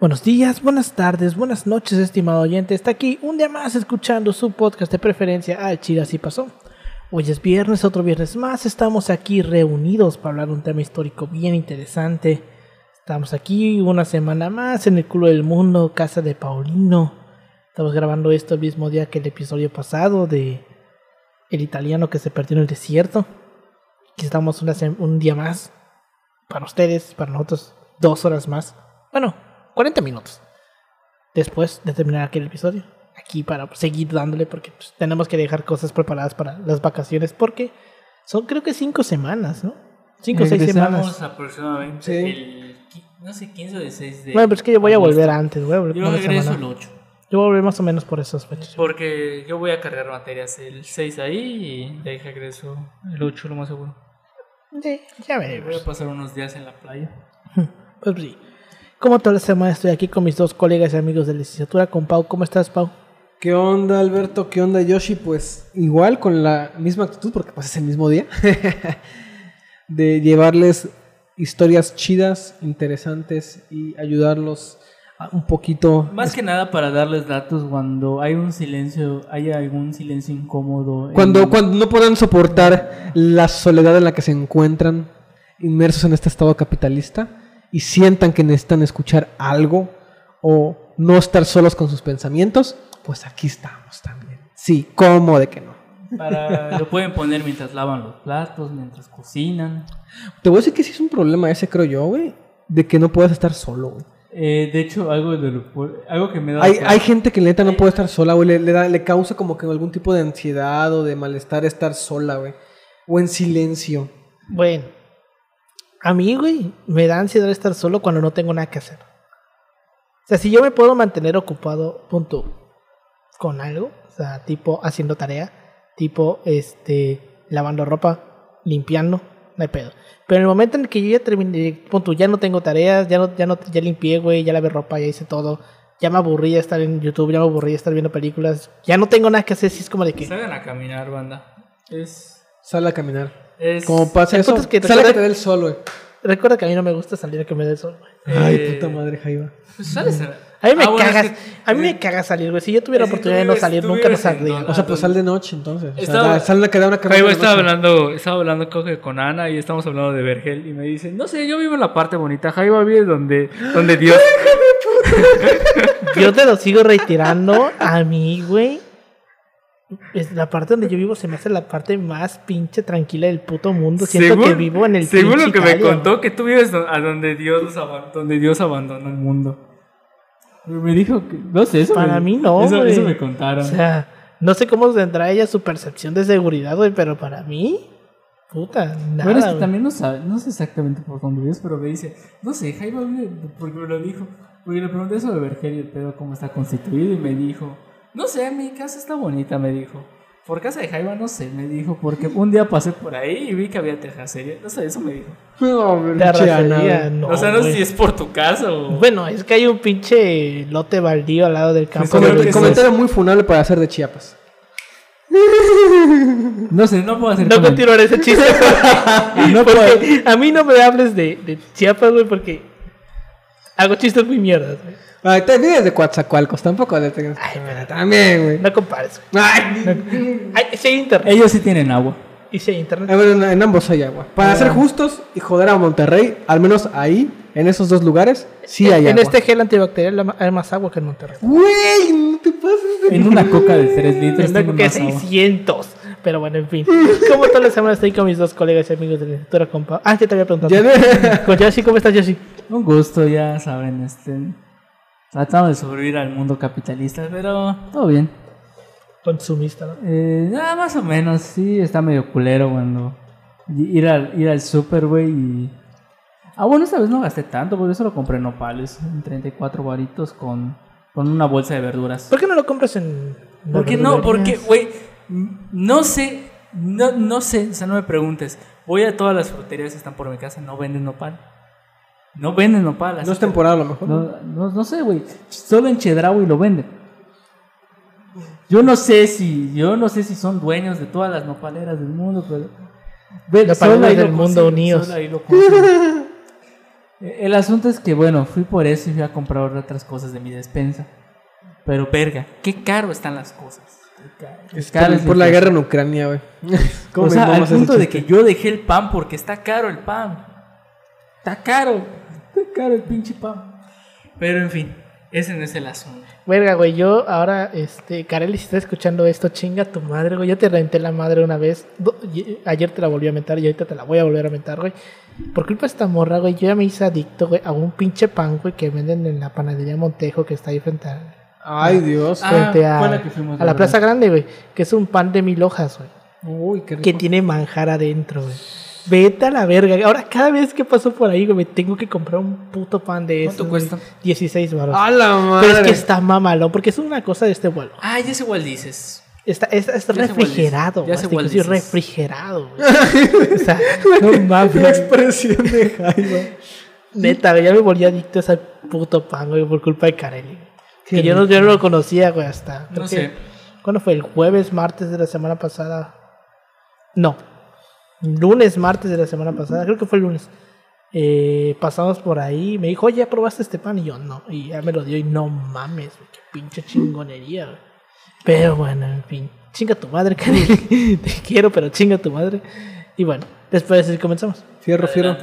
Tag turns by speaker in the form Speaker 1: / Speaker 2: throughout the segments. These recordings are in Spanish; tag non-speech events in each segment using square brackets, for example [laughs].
Speaker 1: Buenos días, buenas tardes, buenas noches, estimado oyente. Está aquí un día más escuchando su podcast de preferencia al Chile Así Pasó. Hoy es viernes, otro viernes más. Estamos aquí reunidos para hablar de un tema histórico bien interesante. Estamos aquí una semana más en el culo del mundo, casa de Paulino. Estamos grabando esto el mismo día que el episodio pasado de El italiano que se perdió en el desierto. Aquí estamos un día más para ustedes, para nosotros, dos horas más. Bueno, 40 minutos después de terminar aquel episodio. Aquí para seguir dándole porque pues, tenemos que dejar cosas preparadas para las vacaciones porque son creo que cinco semanas, ¿no? Cinco o seis semanas.
Speaker 2: aproximadamente
Speaker 3: Sí.
Speaker 2: el, no sé, 15 o 16 de
Speaker 1: Bueno, pero es que yo voy a
Speaker 2: agosto.
Speaker 1: volver antes, voy a volver
Speaker 2: Yo regreso
Speaker 1: semana.
Speaker 2: el 8.
Speaker 1: Yo voy a volver más o menos por esas fechas.
Speaker 2: Porque yo voy a cargar materias el 6 ahí y de ahí regreso el 8 lo más seguro.
Speaker 1: Sí, ya
Speaker 2: Voy
Speaker 1: veremos.
Speaker 2: a pasar unos días en la playa. [laughs]
Speaker 1: Pues sí. Como toda la semana estoy aquí con mis dos colegas y amigos de licenciatura, con Pau. ¿Cómo estás, Pau?
Speaker 3: ¿Qué onda, Alberto? ¿Qué onda, Yoshi? Pues igual, con la misma actitud, porque pues es el mismo día, [laughs] de llevarles historias chidas, interesantes y ayudarlos un poquito.
Speaker 2: Más que nada para darles datos cuando hay un silencio, hay algún silencio incómodo. en-
Speaker 3: Cuando, cuando no puedan soportar la soledad en la que se encuentran inmersos en este estado capitalista y sientan que necesitan escuchar algo o no estar solos con sus pensamientos, pues aquí estamos también. Sí, ¿cómo de que no?
Speaker 2: Para, [laughs] lo pueden poner mientras lavan los platos, mientras cocinan.
Speaker 3: Te voy a decir que sí es un problema ese, creo yo, güey, de que no puedas estar solo, güey.
Speaker 2: Eh, de hecho, algo, de lo- algo que me da...
Speaker 3: Hay, hay gente que neta no puede estar sola, güey. Le, le da- le causa como que algún tipo de ansiedad o de malestar estar sola, güey. O en silencio.
Speaker 1: Bueno, a mí, güey, me da ansiedad estar solo cuando no tengo nada que hacer. O sea, si yo me puedo mantener ocupado, punto, con algo, o sea, tipo haciendo tarea, tipo, este, lavando ropa, limpiando, no hay pedo. Pero en el momento en el que yo ya terminé, punto, ya no tengo tareas, ya no, ya no, ya limpié, güey, ya lavé ropa, ya hice todo, ya me aburrí de estar en YouTube, ya me aburrí de estar viendo películas, ya no tengo nada que hacer, si es como de que...
Speaker 2: Salgan a caminar, banda. Es...
Speaker 3: Sale a caminar.
Speaker 2: Es
Speaker 3: Como pasa eso,
Speaker 1: es que
Speaker 3: sale a que
Speaker 1: recuerda-
Speaker 3: te dé el sol, güey.
Speaker 1: Recuerda que a mí no me gusta salir a que me dé el sol, güey.
Speaker 3: Ay,
Speaker 2: Eh,
Speaker 3: puta madre, Jaiba.
Speaker 2: Pues sales a...
Speaker 1: A mí me
Speaker 2: Ah, bueno, es
Speaker 1: cagas,
Speaker 2: que-
Speaker 1: a mí me caga salir, güey. Si yo tuviera oportunidad de no salir, nunca no saldría.
Speaker 3: O sea, pues sal de noche entonces. O sea,
Speaker 2: Estaba-
Speaker 3: da- sal a quedar una
Speaker 2: Jaiba
Speaker 3: de
Speaker 2: estaba hablando, estaba hablando creo que con Ana y estamos hablando de Vergel y me dice, no sé, yo vivo en la parte bonita, Jaiba vive donde, donde Dios... [laughs]
Speaker 1: Yo te lo sigo reiterando a mí, güey. Es la parte donde yo vivo se me hace la parte más pinche tranquila del puto mundo. Siento
Speaker 2: Según-
Speaker 1: que vivo en el
Speaker 2: Según lo que me contó, que tú vives a donde Dios, los aban- donde Dios abandonó el mundo. Me dijo que, no sé, eso
Speaker 1: Para
Speaker 2: me-
Speaker 1: mí no,
Speaker 2: Eso, me contaron.
Speaker 1: O sea, no sé cómo tendrá ella su percepción de seguridad, güey, pero para mí, puta, nada.
Speaker 2: Bueno, es que también no sabe, no sé exactamente por dónde vives, pero me dice, no sé, vive, porque me lo dijo, porque le pregunté eso de Vergel y el pedo cómo está constituido y me dijo, no sé, mi casa está bonita, me dijo. Por casa de Jaiba no sé, me dijo, porque un día pasé por ahí y vi que había terracería, no sé, eso me dijo.
Speaker 3: No,
Speaker 1: Terracería, no,
Speaker 2: o sea, no sé si es por tu casa o...
Speaker 1: Bueno, es que hay un pinche lote baldío al lado del campo. De
Speaker 3: Coment- comentario muy funable para hacer de Chiapas. [laughs]
Speaker 2: No sé, no puedo hacer
Speaker 1: No continuaré ese chiste. [laughs] no porque a mí no me hables de, de Chiapas, güey, porque hago chistes muy mierdas, güey.
Speaker 3: Ay, te vives de Coatzacoalcos, tampoco tengas
Speaker 1: Ay,
Speaker 3: que También, güey.
Speaker 1: No compares, güey.
Speaker 3: Ay,
Speaker 1: Ay, sí hay internet.
Speaker 2: Ellos sí tienen agua.
Speaker 1: Y sí hay internet.
Speaker 3: A ver, en, en ambos hay agua. Para
Speaker 1: Ah.
Speaker 3: ser justos y joder a Monterrey, al menos ahí, en esos dos lugares, sí hay
Speaker 1: en
Speaker 3: agua.
Speaker 1: este gel antibacterial hay más agua que en Monterrey.
Speaker 3: Güey, no te pases de...
Speaker 2: En una coca de 3 litros
Speaker 1: Tendrá
Speaker 2: tiene
Speaker 1: que
Speaker 2: más agua.
Speaker 1: 600. Pero bueno, en fin. Como toda la semana estoy con mis dos colegas y amigos de la lectura compa. Ah, ya te había preguntado. Con Yoshi, ¿cómo estás, Yoshi?
Speaker 2: Un gusto, ya saben, este... Tratando de sobrevivir al mundo capitalista, pero todo bien.
Speaker 1: Consumista, ¿no?
Speaker 2: Eh, nada, más o menos, sí, está medio culero cuando ir al, ir al super, güey, y... Ah, bueno, esta vez no gasté tanto, porque eso lo compré en nopales, en 34 varitos con, con una bolsa de verduras.
Speaker 1: ¿Por qué no lo compras en.?
Speaker 2: ¿Por qué no? Porque, güey, no sé, no, no sé, o sea, no me preguntes. Voy a todas las fruterías que están por mi casa, no venden nopal. No venden nopal. así
Speaker 3: No es temporada a lo mejor.
Speaker 2: No, no, no sé, güey. Solo en Chedraui lo venden. Yo no sé si, yo no sé si son dueños de todas las nopaleras del mundo, pero. Ve,
Speaker 1: Nopaleras
Speaker 2: solo ahí
Speaker 1: del
Speaker 2: lo
Speaker 1: mundo
Speaker 2: consigo,
Speaker 1: unidos.
Speaker 2: solo ahí lo consigo. [laughs] Eh, El asunto es que, bueno, fui por eso y fui a comprar otras cosas de mi despensa. Pero, verga, qué caro están las cosas.
Speaker 3: Es
Speaker 2: caro
Speaker 3: por, la guerra en Ucrania, güey. [laughs] ¿Cómo
Speaker 2: O sea, al punto de que yo dejé el pan porque está caro el pan. Está caro. Está caro el pinche pan. Pero, en fin, ese no es el asunto.
Speaker 1: Verga, güey, yo ahora, este, Kareli, si estás escuchando esto, chinga tu madre, güey. Yo te renté la madre una vez. do- y- ayer te la volví a mentar y ahorita te la voy a volver a mentar, güey. Por culpa de esta morra, güey, yo ya me hice adicto, güey, a un pinche pan, güey, que venden en la panadería Montejo, que está ahí frente a,
Speaker 3: Ay, Dios.
Speaker 2: Ah,
Speaker 1: frente a,
Speaker 2: fue la que fuimos,
Speaker 1: a la
Speaker 2: ¿verdad?
Speaker 1: Plaza Grande, güey. Que es un pan de mil hojas, güey.
Speaker 3: Uy, qué rico.
Speaker 1: Que tiene manjar adentro, güey. Vete a la verga. Ahora, cada vez que paso por ahí, güey, me tengo que comprar un puto pan de
Speaker 2: ¿Cuánto
Speaker 1: esos.
Speaker 2: cuesta?
Speaker 1: güey. 16 baros.
Speaker 3: ¡A la madre!
Speaker 1: Pero es que está mamalón, porque es una cosa de este vuelo.
Speaker 2: Ah, ya sé cuál dices.
Speaker 1: Está, está, está refrigerado.
Speaker 2: ya
Speaker 1: inclusive
Speaker 2: dices.
Speaker 1: refrigerado. güey. [laughs] o sea, no
Speaker 3: La
Speaker 1: mames.
Speaker 3: expresión de Jaime.
Speaker 1: Neta, ya me volví adicto a ese puto pan, güey, por culpa de Kareli. Que yo no, yo no lo conocía, güey, hasta. creo
Speaker 2: No
Speaker 1: que-
Speaker 2: sé.
Speaker 1: ¿Cuándo fue? ¿El jueves, martes de la semana pasada? No. Lunes, martes de la semana pasada. Creo que fue el lunes. Eh, pasamos por ahí. Me dijo, oye, ¿ya probaste este pan? Y yo, no. Y ya me lo dio y no mames, güey, qué pinche chingonería, güey. Pero bueno, en fin. Chinga tu madre. [laughs] Te quiero, pero chinga tu madre. Y bueno, después comenzamos.
Speaker 3: Fierro, fierro.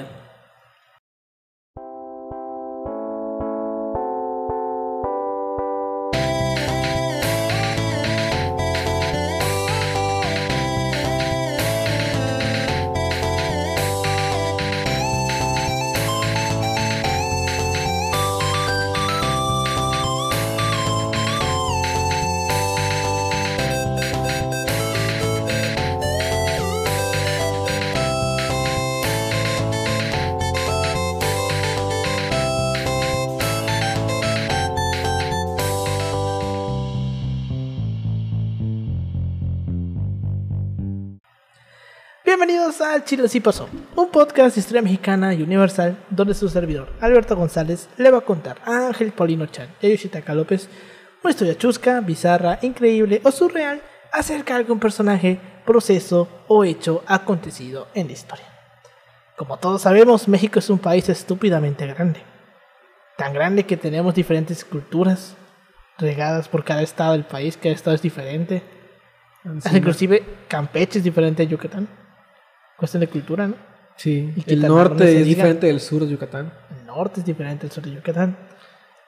Speaker 1: Bienvenidos al Chile Sí Pasó, un podcast de historia mexicana y universal donde su servidor, Alberto González, le va a contar a Ángel Paulino Chan y a Yoshitaka López una historia chusca, bizarra, increíble o surreal acerca de algún personaje, proceso o hecho acontecido en la historia. Como todos sabemos, México es un país estúpidamente grande. Tan grande que tenemos diferentes culturas regadas por cada estado del país, cada estado es diferente. Hasta inclusive Campeche es diferente a Yucatán. Cuestión de cultura, ¿no?
Speaker 3: Sí.
Speaker 1: Y
Speaker 3: El norte es
Speaker 1: diga.
Speaker 3: diferente del sur de Yucatán.
Speaker 1: El norte es diferente al sur de Yucatán.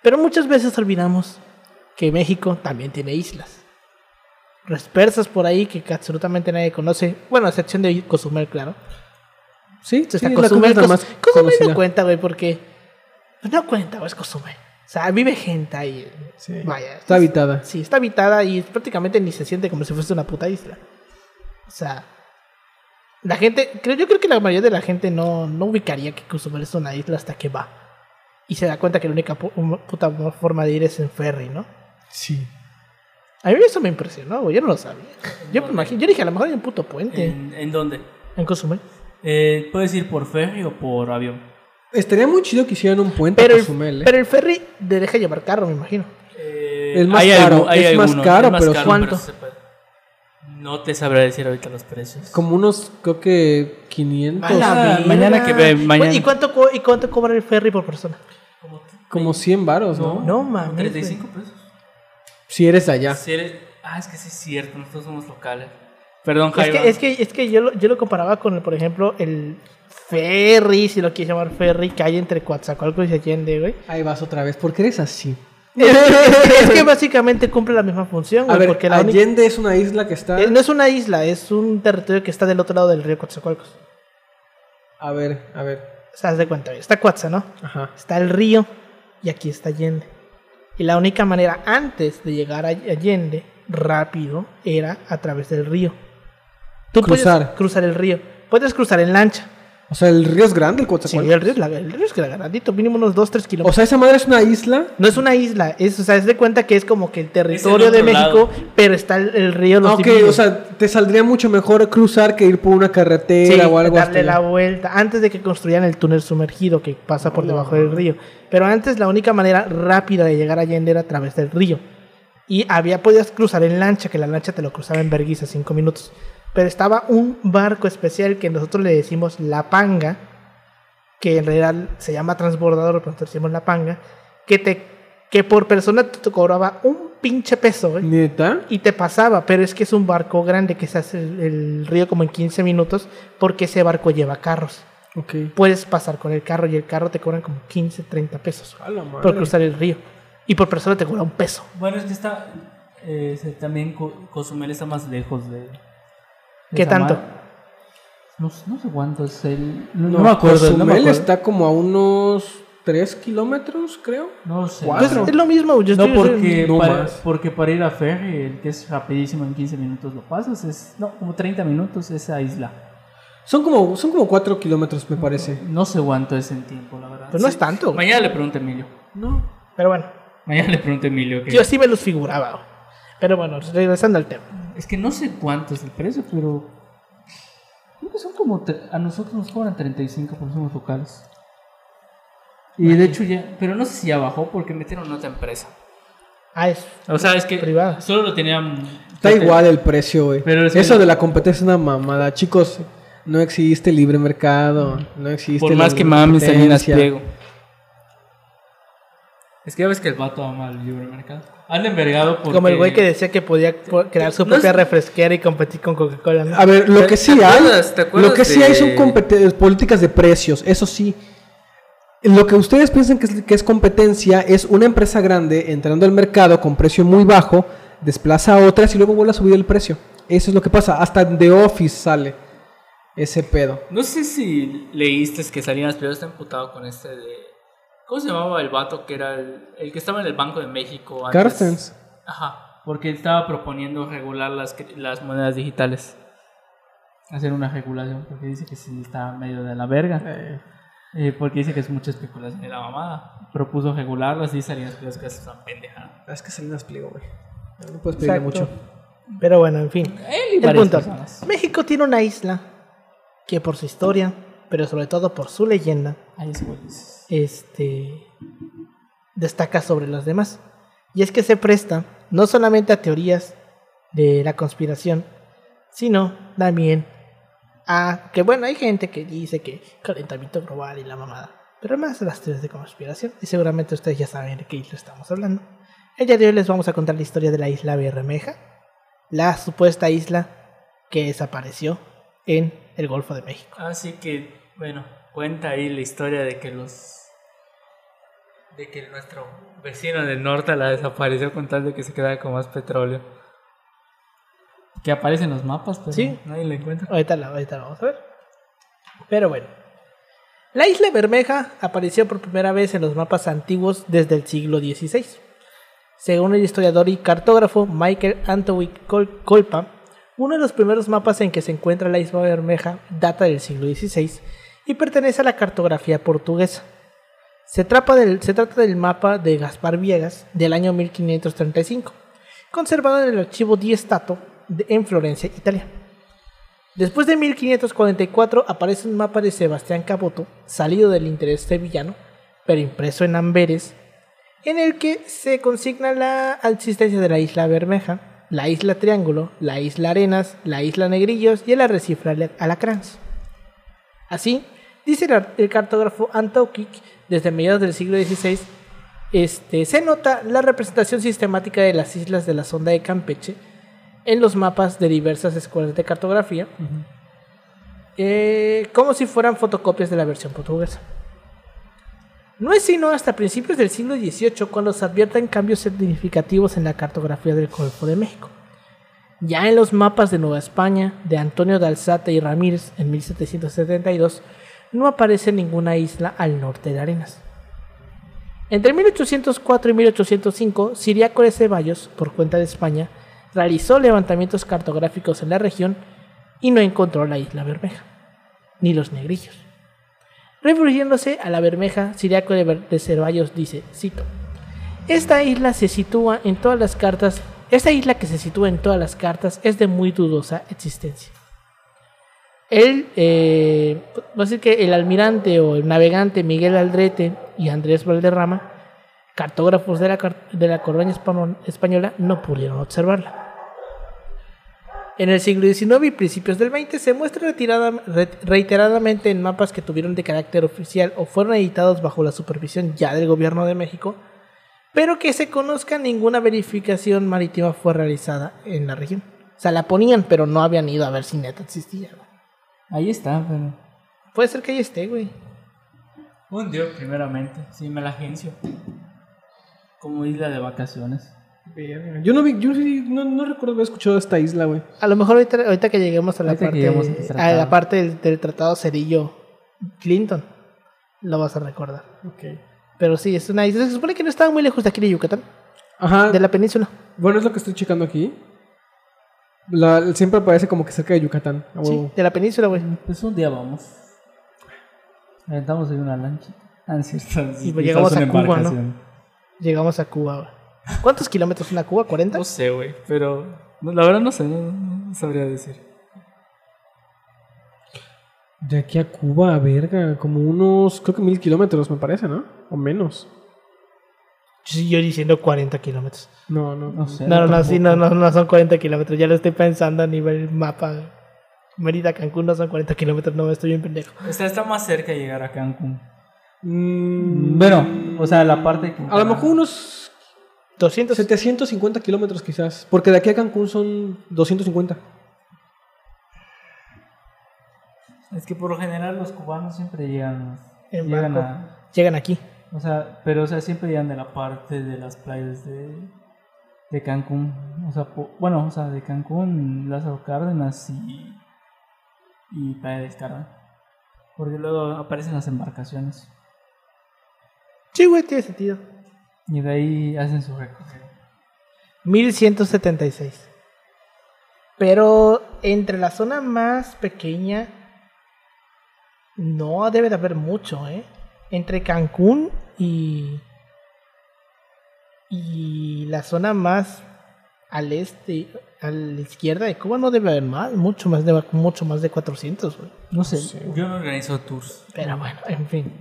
Speaker 1: Pero muchas veces olvidamos que México también tiene islas. Dispersas por ahí que absolutamente nadie conoce. Bueno, a excepción de Cozumel, claro.
Speaker 3: Sí,
Speaker 1: Está
Speaker 3: sí, la
Speaker 1: Cozumel, Cos-
Speaker 3: más
Speaker 1: Cozumel no cuenta, güey, porque... pues no cuenta, güey, es Cozumel. O sea, vive gente ahí.
Speaker 3: Sí.
Speaker 1: Vaya.
Speaker 3: Está habitada.
Speaker 1: Sí, está habitada y prácticamente ni se siente como si fuese una puta isla. O sea, la gente, creo, yo creo que la mayoría de la gente no, no ubicaría que Cozumel es una isla hasta que va. Y se da cuenta que la única pu- puta forma de ir es en ferry, ¿no?
Speaker 3: Sí.
Speaker 1: A mí eso me impresionó, güey, yo no lo sabía. Yo me imagino, yo dije, a lo mejor hay un puto puente en,
Speaker 2: ¿En, en dónde?
Speaker 1: Cozumel.
Speaker 2: Eh, ¿Puedes ir por ferry o por avión?
Speaker 3: Estaría muy chido que hicieran un puente
Speaker 1: Pero
Speaker 3: a
Speaker 1: el,
Speaker 3: Cozumel, ¿eh?
Speaker 1: pero el ferry te deja llevar carro, me imagino.
Speaker 2: Eh,
Speaker 3: Es más
Speaker 2: hay
Speaker 3: caro,
Speaker 2: hay
Speaker 3: es más caro,
Speaker 2: es más
Speaker 3: pero
Speaker 2: caro,
Speaker 1: ¿cuánto?
Speaker 2: se puede. No te sabré decir ahorita los precios.
Speaker 3: Como unos, creo que 500.
Speaker 1: A la
Speaker 2: Ah, mañana que ve, mañana.
Speaker 1: ¿Y cuánto, co- ¿Y cuánto cobra el ferry por persona?
Speaker 3: Como 100 varos, ¿no?
Speaker 1: No mames.
Speaker 2: 35 pesos.
Speaker 3: Si eres allá.
Speaker 2: Si eres- Ah, es que sí es cierto, nosotros somos locales. Perdón,
Speaker 1: Es que, es que, es que yo, lo, yo lo comparaba con, por ejemplo, el ferry, si lo quieres llamar ferry, que hay entre Coatzacoalcos y Allende, güey.
Speaker 3: Ahí vas otra vez. ¿Por qué eres así?
Speaker 1: Es que, es que [laughs] básicamente cumple la misma función,
Speaker 3: A
Speaker 1: güey.
Speaker 3: ver,
Speaker 1: porque la única-
Speaker 3: Allende es una isla que está...
Speaker 1: eh, no es una isla, es un territorio que está del otro lado del río Coatzacoalcos.
Speaker 3: A ver, a ver.
Speaker 1: O sea, haz de cuenta, está Coatza, ¿no?
Speaker 3: Ajá.
Speaker 1: Está el río y aquí está Allende. Y la única manera antes de llegar a Allende rápido era a través del río. Tú
Speaker 3: Cruzar.
Speaker 1: puedes cruzar el río. Puedes cruzar en lancha.
Speaker 3: O sea, el río es grande, el
Speaker 1: Sí,
Speaker 3: Coatzacoalcos.
Speaker 1: el río es, la- el río es grandito, mínimo unos 2-3
Speaker 3: O
Speaker 1: kilómetros.
Speaker 3: sea, esa madre es una isla.
Speaker 1: no es una isla, es, o sea, es de cuenta que es como que el territorio de México,
Speaker 2: lado.
Speaker 1: pero está el, el río los
Speaker 3: Ah, ok, o sea, te saldría mucho mejor cruzar que ir por una
Speaker 1: Sí,
Speaker 3: carretera o algo
Speaker 1: darle
Speaker 3: así.
Speaker 1: la vuelta antes de que construyan el túnel sumergido que pasa por debajo del río. Pero antes la única manera rápida de llegar a Allende era a través del río. Y había podías cruzar en lancha, que la lancha te lo cruzaba en vergüenza cinco minutos. Pero estaba un barco especial que nosotros le decimos la panga, que en realidad se llama transbordador, pero nosotros decimos la panga, que, te, que por persona te cobraba un pinche peso, ¿eh?
Speaker 3: ¿Neta?
Speaker 1: Y te pasaba, pero es que es un barco grande que se hace el, el río como en 15 minutos porque ese barco lleva carros.
Speaker 3: Ok.
Speaker 1: Puedes pasar con el carro y el carro te cobran como 15, 30 pesos
Speaker 3: A la madre.
Speaker 1: por cruzar el río. Y por persona te cobra un peso.
Speaker 2: Bueno, es que está. eh, también Co- Cozumel está más lejos de.
Speaker 1: ¿Qué tanto?
Speaker 2: mar. No, sé- no sé cuánto es el. No,
Speaker 3: No,
Speaker 2: no me acuerdo. No, me
Speaker 3: Cozumel
Speaker 2: acuerdo.
Speaker 3: está como a unos 3 kilómetros, creo.
Speaker 2: no sé.
Speaker 3: Cuatro.
Speaker 1: Pues es lo mismo. Yo
Speaker 2: No,
Speaker 1: estoy-
Speaker 2: porque,
Speaker 3: No
Speaker 2: para,
Speaker 3: más.
Speaker 2: porque para ir a ferry, el que es rapidísimo en 15 minutos lo pasas, es. No, como 30 minutos esa isla.
Speaker 3: Son como, son como 4 kilómetros, me parece.
Speaker 2: No sé cuánto es en tiempo, la verdad.
Speaker 1: Pues no es tanto.
Speaker 2: Mañana le pregunto a Emilio.
Speaker 3: No.
Speaker 1: Pero bueno,
Speaker 2: Mañana le pregunto a Emilio. que-
Speaker 1: yo sí me los figuraba. Pero bueno, regresando al tema.
Speaker 2: Es que no sé cuánto es el precio, pero. Creo que son como. A nosotros nos cobran 35 por somos locales. Y de hecho ya. Pero no sé si ya bajó porque metieron otra empresa.
Speaker 1: Ah, es
Speaker 2: O sea, es que.
Speaker 1: Privada.
Speaker 2: Solo lo tenían.
Speaker 3: Está igual el precio, güey.
Speaker 2: Pero es
Speaker 3: Eso de la competencia es una mamada. Chicos, no existe libre mercado. No existe.
Speaker 2: Por más que mames Salinas
Speaker 3: competencia.
Speaker 2: Pliego. Es que ya ves que el vato ama el libre mercado. Anda envergado porque...
Speaker 1: como el güey que decía que podía po- crear su
Speaker 2: No
Speaker 1: propia
Speaker 2: es-
Speaker 1: refresquera y competir con Coca-Cola. ¿no?
Speaker 3: A ver, lo
Speaker 2: ¿Te-
Speaker 3: que
Speaker 2: te
Speaker 3: sí
Speaker 2: acuerdas-
Speaker 3: hay,
Speaker 2: te acuerdas
Speaker 3: lo que sí hay son compete- políticas de precios, eso sí. Lo que ustedes piensan que es, que es competencia es una empresa grande entrando al mercado con precio muy bajo, desplaza a otras y luego vuelve a subir el precio. Eso es lo que pasa. Hasta The Office sale ese pedo.
Speaker 2: No sé si leíste que Salinas Pliego está emputado con este de... ¿Cómo se llamaba el vato que era el, el que estaba en el Banco de México? antes?
Speaker 3: Carstens.
Speaker 2: Ajá, porque él estaba proponiendo regular las, las monedas digitales. Hacer una regulación, porque dice que sí está medio de la verga.
Speaker 3: Eh,
Speaker 2: Eh, porque dice que es mucha especulación de la mamada. Propuso regularlas y Salinas Pliego es que es una pendejada.
Speaker 3: es que Salinas Pliego, güey. No puedes pedirle
Speaker 1: Exacto.
Speaker 3: mucho.
Speaker 1: Pero bueno, en fin.
Speaker 2: Él y
Speaker 1: El punto.
Speaker 2: personas.
Speaker 1: México tiene una isla que por su historia, pero sobre todo por su leyenda,
Speaker 2: Ahí es.
Speaker 1: Este, destaca sobre los demás. Y es que se presta no solamente a teorías de la conspiración, sino también a que, bueno, hay gente que dice que calentamiento global y la mamada, pero más las teorías de conspiración, y seguramente ustedes ya saben de qué isla estamos hablando. El día de hoy les vamos a contar la historia de la isla Bermeja, la supuesta isla que desapareció en el Golfo de México.
Speaker 2: Así que, bueno, cuenta ahí la historia de que los. De que nuestro vecino del norte la desapareció con tal de que se quedara con más petróleo. Que aparece en los mapas, pero
Speaker 1: Sí.
Speaker 2: nadie la encuentra.
Speaker 1: Ahorita la, ahorita la vamos a ver. Pero bueno. La isla Bermeja apareció por primera vez en los mapas antiguos desde el siglo XVI. Según el historiador y cartógrafo Michael Antowick Col- Colpa, uno de los primeros mapas en que se encuentra la isla Bermeja data del siglo XVI y pertenece a la cartografía portuguesa. Se trata del, mapa de Gaspar Viegas del año 1535, conservado en el archivo Di Stato en Florencia, Italia. Después de 1544 aparece un mapa de Sebastián Caboto, salido del interés sevillano, pero impreso en Amberes, en el que se consigna la existencia de la isla Bermeja, la isla Triángulo, la isla Arenas, la isla Negrillos y el arrecife Alacránz. Así, dice el, ar- el cartógrafo Antauquik, desde mediados del siglo XVI, este, se nota la representación sistemática de las islas de la sonda de Campeche en los mapas de diversas escuelas de cartografía, eh, como si fueran fotocopias de la versión portuguesa. No es sino hasta principios del siglo XVIII cuando se advierten cambios significativos en la cartografía del Golfo de México. Ya en los mapas de Nueva España, de Antonio de Alzate y Ramírez en 1772, no aparece ninguna isla al norte de Arenas. Entre 1804 y 1805, Siriaco de Ceballos, por cuenta de España, realizó levantamientos cartográficos en la región y no encontró la isla Bermeja, ni los negrillos. Refiriéndose a la Bermeja, Siriaco de, Ceballos dice, cito, esta isla se sitúa en todas las cartas, esta isla que se sitúa en todas las cartas es de muy dudosa existencia. Él, eh, a decir que el almirante o el navegante Miguel Aldrete y Andrés Valderrama, cartógrafos de la, de la espano- española, no pudieron observarla. En el siglo XIX y principios del XX se muestra reiteradamente en mapas que tuvieron de carácter oficial o fueron editados bajo la supervisión ya del gobierno de México, pero que se conozca ninguna verificación marítima fue realizada en la región. O sea, la ponían, pero no habían ido a ver si neta existía.
Speaker 2: Ahí está, pero.
Speaker 1: Puede ser que ahí esté, güey.
Speaker 2: Hundió primeramente. Sí, me la agencio. Como isla de vacaciones.
Speaker 3: Yo no vi, yo sí, no, no recuerdo haber escuchado esta isla, güey.
Speaker 1: A lo mejor ahorita, ahorita que lleguemos a la
Speaker 2: Ahorita
Speaker 1: parte,
Speaker 2: al
Speaker 1: a
Speaker 2: tratado.
Speaker 1: la parte del, del tratado Cerillo Clinton, lo vas a recordar.
Speaker 3: Ok.
Speaker 1: Pero sí, es una isla. Se supone que no estaba muy lejos de aquí de Yucatán,
Speaker 3: Ajá.
Speaker 1: de la península.
Speaker 3: Bueno, es lo que estoy checando aquí. La- siempre parece como que cerca de Yucatán.
Speaker 1: Sí,
Speaker 3: huevo.
Speaker 1: de la península, güey.
Speaker 2: Pues un día vamos. Aventamos ahí una lancha. [laughs] Ah, cierto.
Speaker 1: Y pues llegamos a
Speaker 2: en
Speaker 1: Cuba. Llegamos a Cuba, güey. ¿Cuántos kilómetros una Cuba? ¿40?
Speaker 2: No sé, güey. Pero. no, la verdad no sé, no, no sabría decir.
Speaker 3: De aquí a Cuba, verga, como unos, creo que mil kilómetros, me parece, ¿no? O menos.
Speaker 1: Yo diciendo 40 kilómetros.
Speaker 3: No, no.
Speaker 2: No sé.
Speaker 1: No, no, no, sí, no, no, no son 40 kilómetros. Ya lo estoy pensando a nivel mapa. Mérida, Cancún no son 40 kilómetros, no, estoy bien pendejo.
Speaker 2: Está, está más cerca de llegar a Cancún.
Speaker 3: Mm,
Speaker 2: Bueno, o sea, la parte que.
Speaker 3: a lo mejor unos
Speaker 1: 200.
Speaker 3: 750 kilómetros quizás. Porque de aquí a Cancún son 250.
Speaker 2: Es que por lo general los cubanos siempre llegan.
Speaker 1: En
Speaker 2: llegan
Speaker 1: barco.
Speaker 2: a.
Speaker 1: Llegan aquí.
Speaker 2: O sea, pero o sea, siempre llegan de la parte de las playas de, de Cancún. O sea, po- bueno, o sea, de Cancún, Lázaro Cárdenas y, y Playa del Carmen. Porque luego aparecen las embarcaciones.
Speaker 1: Sí, güey, tiene sentido.
Speaker 2: Y de ahí hacen su recorrido.
Speaker 1: 1176. Pero entre la zona más pequeña no debe de haber mucho, ¿eh? Entre Cancún y y la zona más al este, a la izquierda de Cuba no debe haber más, mucho más de mucho más de 400, güey.
Speaker 2: No sé, yo no organizo tours.
Speaker 1: Pero bueno, en fin.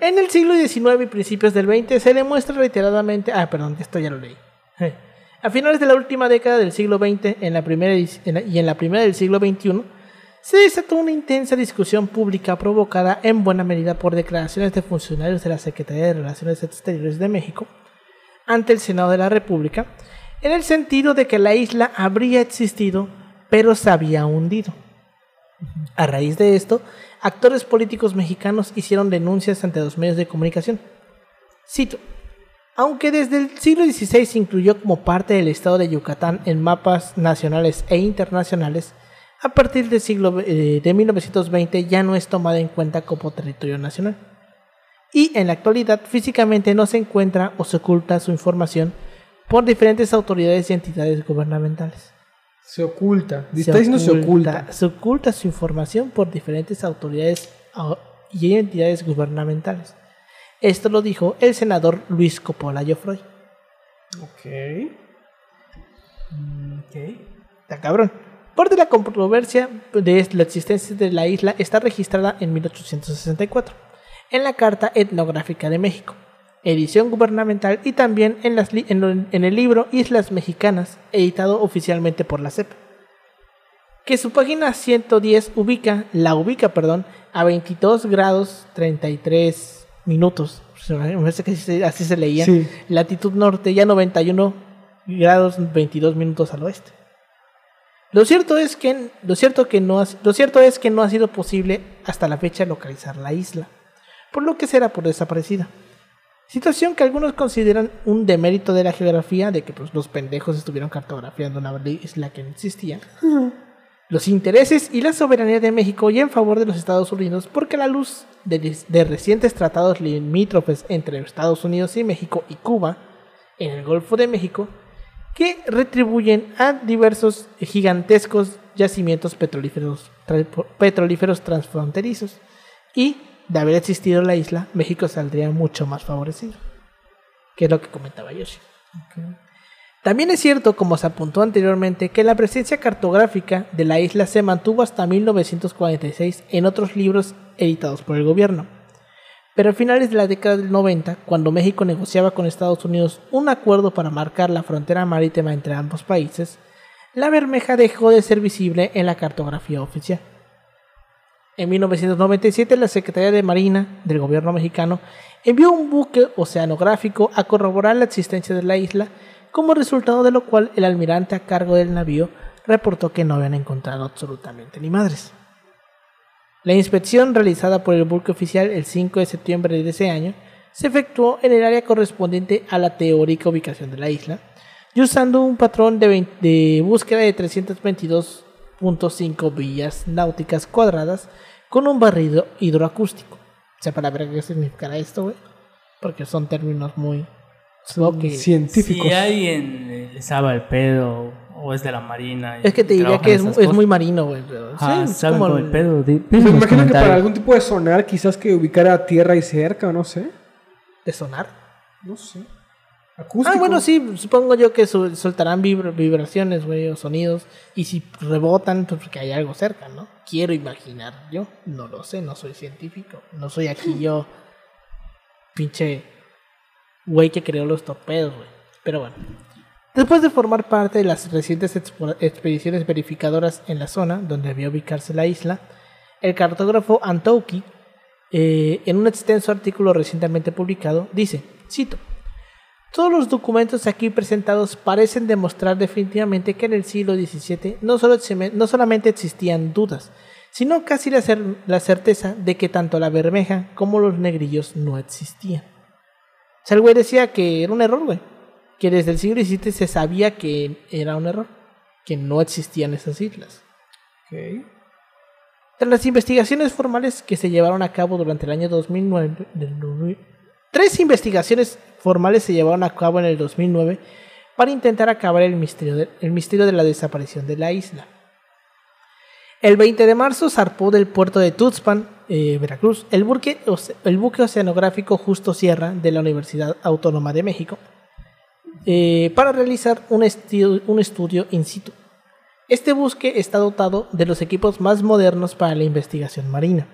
Speaker 1: En el siglo XIX y principios del XX se demuestra reiteradamente. Ah, perdón, esto ya lo leí. A finales de la última década del siglo XX en la primera edic- en la- y en la primera del siglo XXI, se desató una intensa discusión pública provocada en buena medida por declaraciones de funcionarios de la Secretaría de Relaciones Exteriores de México ante el Senado de la República, en el sentido de que la isla habría existido, pero se había hundido. A raíz de esto, actores políticos mexicanos hicieron denuncias ante los medios de comunicación. Cito, aunque desde el siglo XVI se incluyó como parte del estado de Yucatán en mapas nacionales e internacionales, a partir del siglo eh, de 1920 ya no es tomada en cuenta como territorio nacional. Y en la actualidad físicamente no se encuentra o se oculta su información por diferentes autoridades y entidades gubernamentales.
Speaker 3: Se oculta. Está diciendo se oculta.
Speaker 1: Se oculta su información por diferentes autoridades ah, y entidades gubernamentales. Esto lo dijo el senador Luis Coppola Joffroy.
Speaker 3: Ok.
Speaker 2: Ok.
Speaker 1: Está cabrón. Parte de la controversia de la existencia de la isla está registrada en 1864 en la Carta Etnográfica de México, edición gubernamental y también en, las li- en lo- en el libro Islas Mexicanas, editado oficialmente por la CEP, que su página 110 ubica, la ubica, perdón, a 22 grados 33 minutos. Me parece que así se, leía.
Speaker 3: Sí.
Speaker 1: Latitud norte y a 91 grados 22 minutos al oeste. Lo cierto es que lo cierto que no ha, lo cierto es que no ha sido posible hasta la fecha localizar la isla, por lo que será por desaparecida. Situación que algunos consideran un demérito de la geografía de que pues, los pendejos estuvieron cartografiando una isla que no existía. Los intereses y la soberanía de México y en favor de los Estados Unidos porque a la luz de, de recientes tratados limítrofes entre Estados Unidos y México y Cuba en el Golfo de México que retribuyen a diversos gigantescos yacimientos petrolíferos, tra- petrolíferos transfronterizos. Y de haber existido la isla, México saldría mucho más favorecido. Que es lo que comentaba Yoshi. También es cierto, como se apuntó anteriormente, que la presencia cartográfica de la isla se mantuvo hasta 1946 en otros libros editados por el gobierno. Pero a finales de la década del 90, cuando México negociaba con Estados Unidos un acuerdo para marcar la frontera marítima entre ambos países, la Bermeja dejó de ser visible en la cartografía oficial. En 1997, la Secretaría de Marina del gobierno mexicano envió un buque oceanográfico a corroborar la existencia de la isla, como resultado de lo cual el almirante a cargo del navío reportó que no habían encontrado absolutamente ni madres. La inspección realizada por el buque oficial el 5 de septiembre de ese año se efectuó en el área correspondiente a la teórica ubicación de la isla y usando un patrón de, vein- de búsqueda de 322.5 villas náuticas cuadradas con un barrido hidroacústico. O sea, para ver qué significará esto, güey. Porque son términos muy... que-
Speaker 3: Científicos.
Speaker 2: Si alguien le sabe el pedo o es de la marina. y
Speaker 1: es que te diría que es, es muy marino, güey. sí,
Speaker 2: ah,
Speaker 1: es
Speaker 2: saben
Speaker 1: como
Speaker 2: el pedo.
Speaker 3: Me imagino que para algún tipo de sonar, quizás que ubicara tierra y cerca, no sé.
Speaker 1: de sonar.
Speaker 3: No sé. Acústico.
Speaker 1: Ah, bueno, sí, supongo yo que soltarán vibra- vibraciones, güey, o sonidos. Y si rebotan, pues porque hay algo cerca, ¿no? Quiero imaginar yo. No lo sé, no soy científico. No soy aquí [laughs] yo, pinche güey que creó los torpedos, güey. Pero bueno. Después de formar parte de las recientes expediciones verificadoras en la zona donde debía ubicarse la isla, el cartógrafo Antouki, eh, en un extenso artículo recientemente publicado, dice, cito, todos los documentos aquí presentados parecen demostrar definitivamente que en el siglo XVII no, solo no solamente existían dudas, sino casi la, la certeza de que tanto la bermeja como los negrillos no existían. O sea, el güey decía que era un error, güey. Que desde el siglo XVII se sabía que era un error. Que no existían esas islas.
Speaker 3: Ok.
Speaker 1: Tras las investigaciones formales que se llevaron a cabo durante el año 2009, del 2000 tres investigaciones formales se llevaron a cabo en el 2009 para intentar acabar el misterio de, el misterio de la desaparición de la isla. El 20 de marzo zarpó del puerto de Tuxpan, eh, Veracruz, el buque, el buque oceanográfico Justo Sierra de la Universidad Autónoma de México eh, para realizar un, estudio in situ. Este buque está dotado de los equipos más modernos para la investigación marina.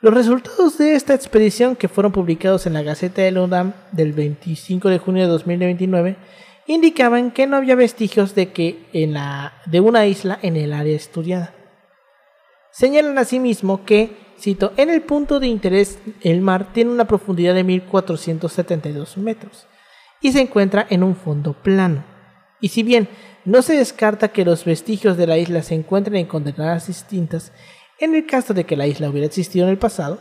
Speaker 1: Los resultados de esta expedición, que fueron publicados en la Gaceta de la UNAM del 25 de junio de 2029, indicaban que no había vestigios de que en la, de una isla en el área estudiada. Señalan asimismo que, cito, en el punto de interés el mar tiene una profundidad de 1472 metros y se encuentra en un fondo plano. Y si bien no se descarta que los vestigios de la isla se encuentren en coordenadas distintas, en el caso de que la isla hubiera existido en el pasado,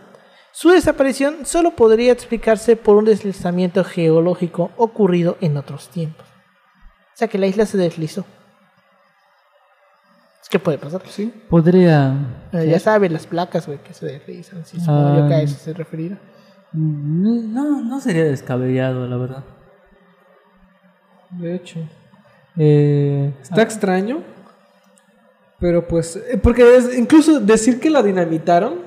Speaker 1: su desaparición solo podría explicarse por un deslizamiento geológico ocurrido en otros tiempos. O sea que la isla se deslizó. Es que puede pasar.
Speaker 3: Sí.
Speaker 2: Podría.
Speaker 1: Eh, ya sabes, las placas, güey, que se deslizan. Sí, supongo yo que a
Speaker 2: Ah.
Speaker 1: eso se referirá.
Speaker 2: Mm, No, no sería descabellado, la verdad.
Speaker 3: De hecho.
Speaker 2: Eh,
Speaker 3: Está extraño. Pero pues. eh, Porque es- incluso decir que la dinamitaron.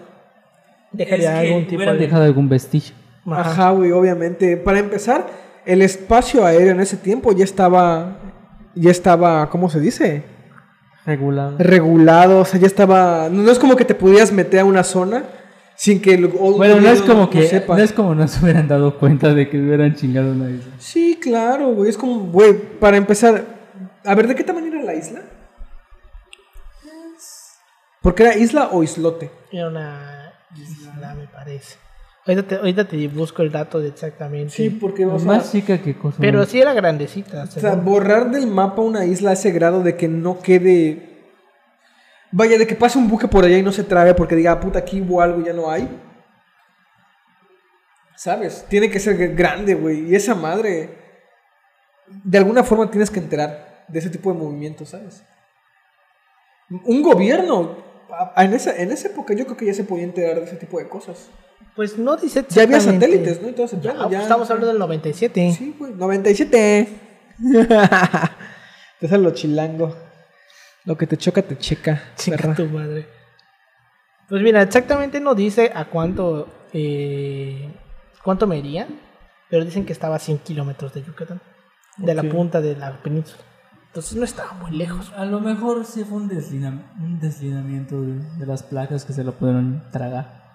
Speaker 1: Dejaría algún tipo de...
Speaker 2: dejado algún vestigio.
Speaker 1: Ajá.
Speaker 3: Ajá, güey, obviamente. Para empezar, el espacio aéreo en ese tiempo ya estaba. Ya estaba. ¿Cómo se dice?
Speaker 2: Regulado.
Speaker 3: Regulado. O sea, ya estaba. No es como que te pudieras meter a una zona sin que. el- o-
Speaker 2: Bueno, no es como que.
Speaker 3: sepa.
Speaker 2: No es como no se hubieran dado cuenta de que hubieran chingado una isla.
Speaker 3: Sí, claro, güey. Es como, güey, para empezar. A ver, ¿de qué tamaño era la isla? Porque era isla o islote.
Speaker 1: Era una isla, me parece. Ahorita te, ahorita te busco el dato de exactamente.
Speaker 3: Sí, porque, o sea,
Speaker 2: Más chica que cosa.
Speaker 1: Pero sí era grandecita.
Speaker 3: o sea, borrar del mapa una isla a ese grado de que no quede. Vaya, de que pase un buque por allá y no se trabe porque diga, "Ah, puta, aquí hubo algo, ya no hay. ¿Sabes? Tiene que ser grande, güey. Y esa madre. De alguna forma tienes que enterar de ese tipo de movimientos, ¿sabes? Un gobierno. En esa, en esa época yo creo que ya se podía enterar de ese tipo de cosas.
Speaker 1: Pues no dice
Speaker 3: Ya había satélites, ¿no? Y todo ese
Speaker 1: Ya, pues
Speaker 3: ya-
Speaker 1: estamos hablando del 97.
Speaker 3: Sí, güey. 97. [laughs] te sale lo chilango. Lo que te choca, te checa. Perra.
Speaker 1: tu madre. Pues mira, exactamente no dice a cuánto eh, cuánto medía, pero dicen que estaba a 100 kilómetros de Yucatán, de la punta de la península. Entonces no estaba muy lejos.
Speaker 2: A lo mejor sí fue un, deslina- un deslizamiento de, de las placas que se lo pudieron tragar.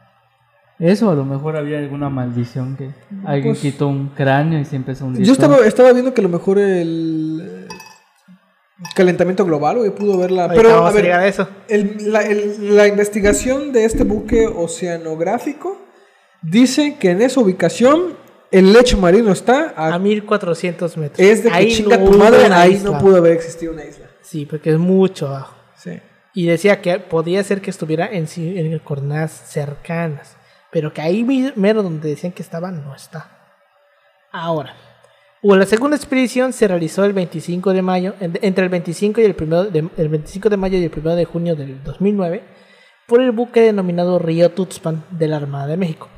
Speaker 2: Eso, a lo mejor había alguna maldición que alguien
Speaker 3: Pues-
Speaker 2: quitó un cráneo y se empezó a hundir.
Speaker 3: Yo estaba viendo que a lo mejor el. Calentamiento global, güey, pudo verla. Pero, a
Speaker 1: a
Speaker 3: ver,
Speaker 1: eso.
Speaker 3: el- la, el- la investigación de este buque oceanográfico dice que en esa ubicación el lecho marino está
Speaker 1: A
Speaker 3: a,
Speaker 1: 1400 metros.
Speaker 3: es de que
Speaker 1: Ahí
Speaker 3: chinga
Speaker 1: no
Speaker 3: tu madre, ahí
Speaker 1: isla.
Speaker 3: no pudo haber existido una isla.
Speaker 1: Sí, porque es mucho abajo.
Speaker 3: Sí.
Speaker 1: Y decía que podía ser que estuviera en, en coordenadas cercanas. Pero que ahí mero donde decían que estaba, no está. Ahora, hubo la segunda expedición se realizó el 25 de mayo, en- entre el 25, y el, primero de, el 25 de mayo y el 1 de junio del 2009, por el buque denominado Río Tuxpan de la Armada de México.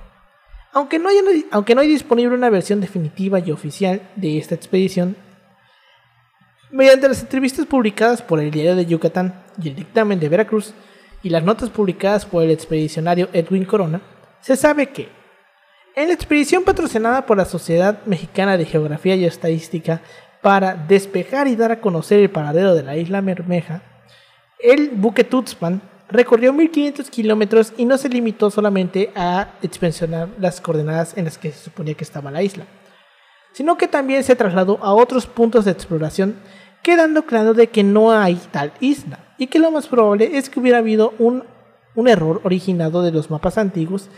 Speaker 1: Aunque no, aunque no hay disponible una versión definitiva y oficial de esta expedición, mediante las entrevistas publicadas por el Diario de Yucatán y el dictamen de Veracruz y las notas publicadas por el expedicionario Edwin Corona, se sabe que en la expedición patrocinada por la Sociedad Mexicana de Geografía y Estadística para despejar y dar a conocer el paradero de la isla Mermeja, el buque Tuxpan recorrió 1500 kilómetros y no se limitó solamente a expansionar las coordenadas en las que se suponía que estaba la isla, sino que también se trasladó a otros puntos de exploración, quedando claro de que no hay tal isla y que lo más probable es que hubiera habido un, un error originado de los mapas antiguos